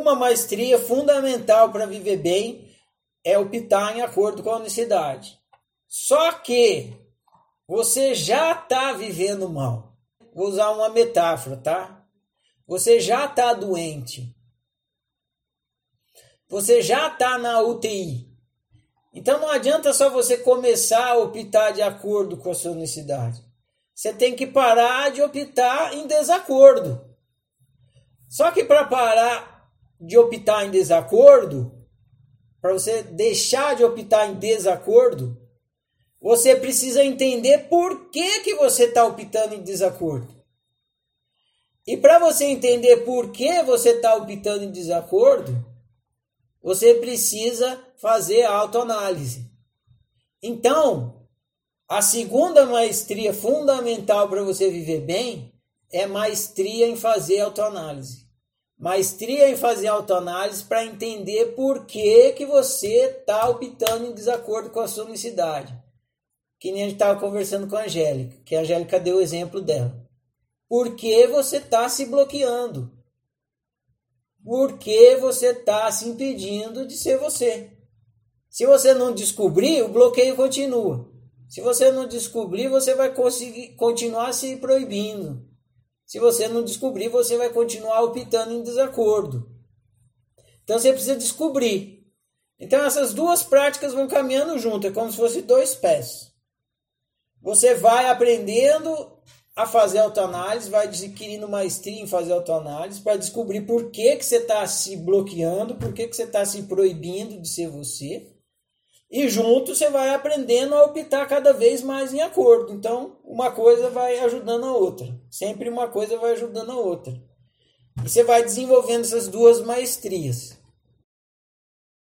uma maestria fundamental para viver bem é optar em acordo com a unicidade. Só que você já está vivendo mal. Vou usar uma metáfora, tá? Você já está doente. Você já está na UTI. Então não adianta só você começar a optar de acordo com a sua necessidade. Você tem que parar de optar em desacordo. Só que para parar de optar em desacordo, para você deixar de optar em desacordo, você precisa entender por que, que você está optando em desacordo. E para você entender por que você está optando em desacordo, você precisa fazer autoanálise. Então, a segunda maestria fundamental para você viver bem é maestria em fazer autoanálise. Maestria em fazer autoanálise para entender por que, que você está optando em desacordo com a sua unicidade. Que nem a gente estava conversando com a Angélica, que a Angélica deu o exemplo dela. Por que você está se bloqueando? porque você está se impedindo de ser você. Se você não descobrir, o bloqueio continua. Se você não descobrir, você vai conseguir continuar se proibindo. Se você não descobrir, você vai continuar optando em desacordo. Então você precisa descobrir. Então essas duas práticas vão caminhando junto, é como se fossem dois pés. Você vai aprendendo a fazer autoanálise, vai adquirindo maestria em fazer autoanálise para descobrir por que, que você está se bloqueando, por que, que você está se proibindo de ser você. E junto você vai aprendendo a optar cada vez mais em acordo. Então, uma coisa vai ajudando a outra. Sempre uma coisa vai ajudando a outra. E você vai desenvolvendo essas duas maestrias.